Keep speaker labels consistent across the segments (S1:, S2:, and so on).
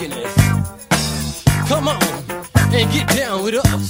S1: Come on and get down with us.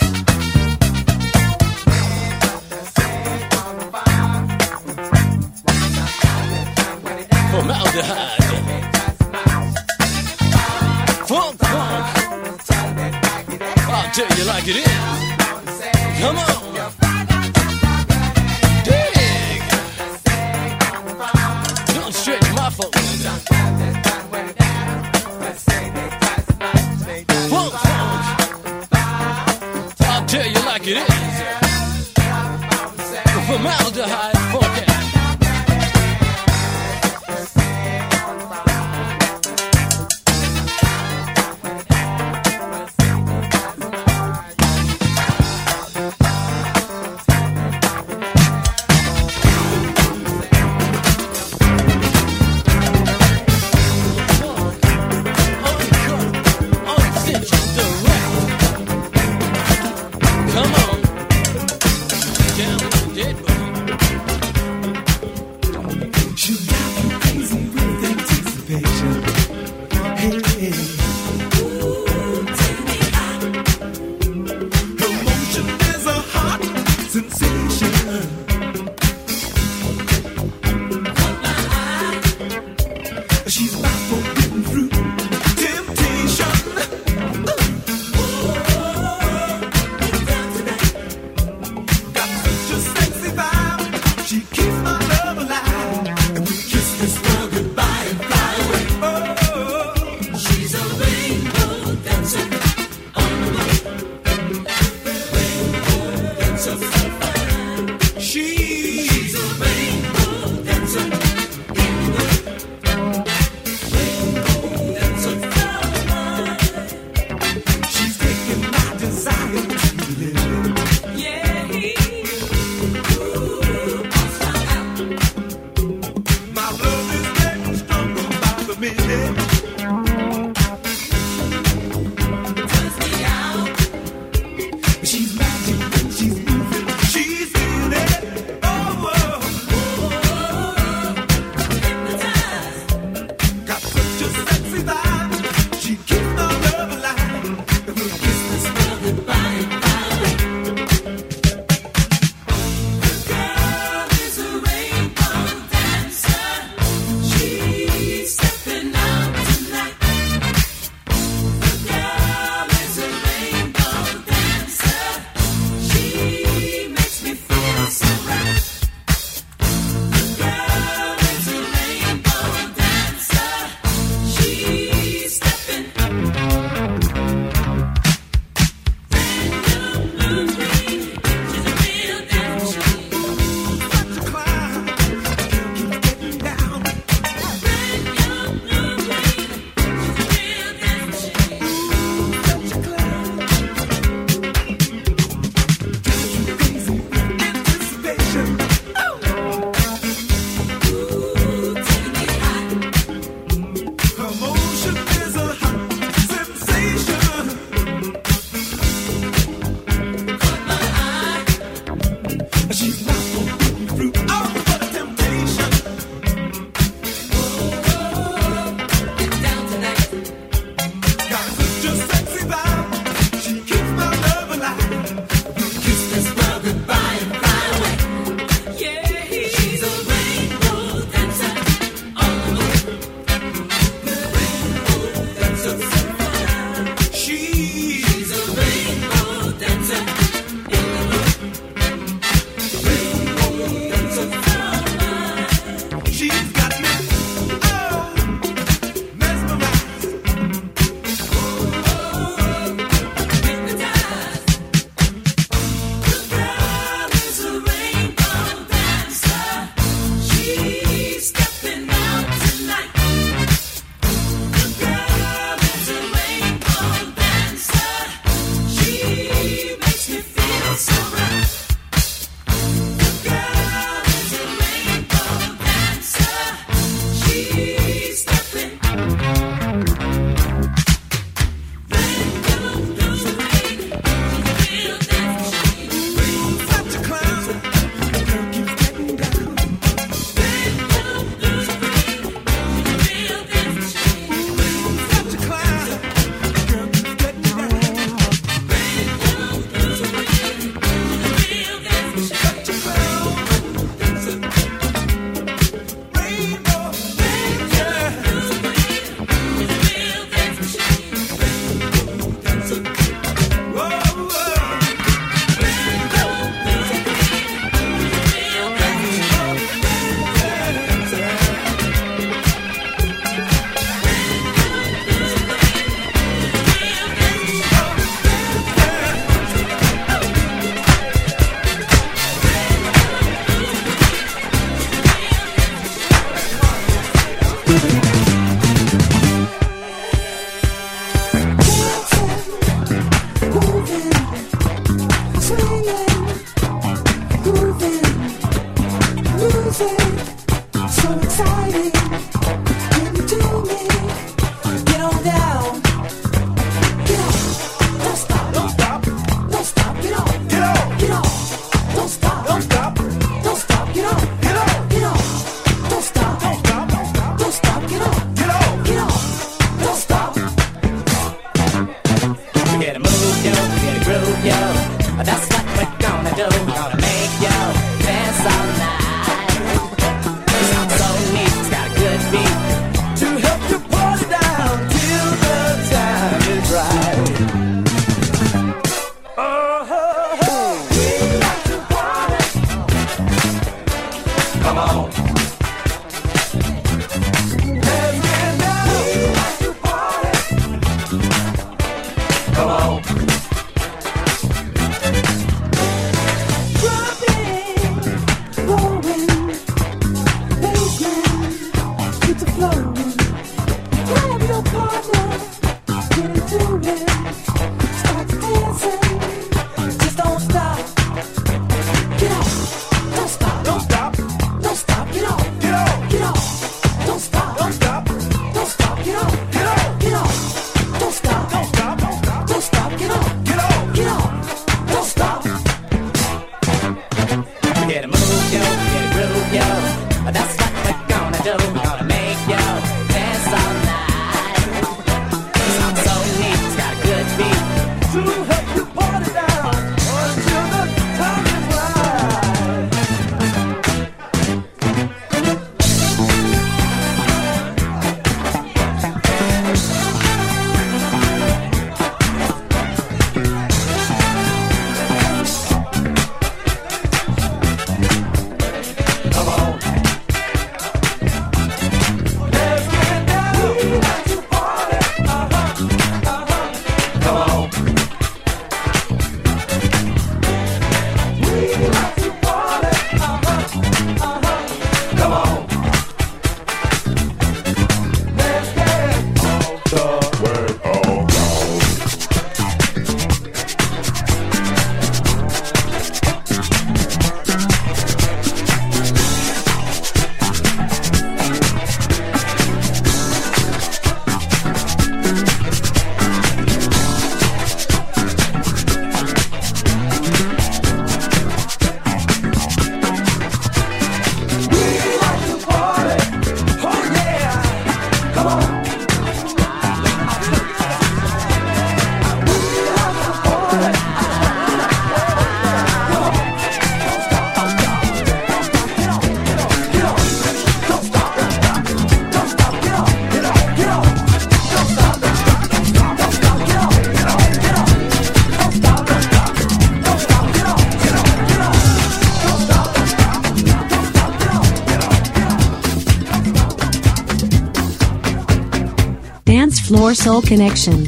S2: Floor Soul Connection.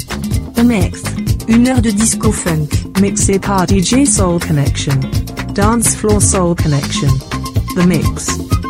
S2: The Mix.
S3: Une heure de disco funk, mixé par DJ Soul Connection. Dance Floor Soul Connection. The Mix.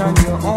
S4: shine your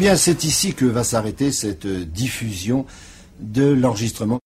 S5: bien, c'est ici que va s'arrêter cette euh, diffusion de l'enregistrement.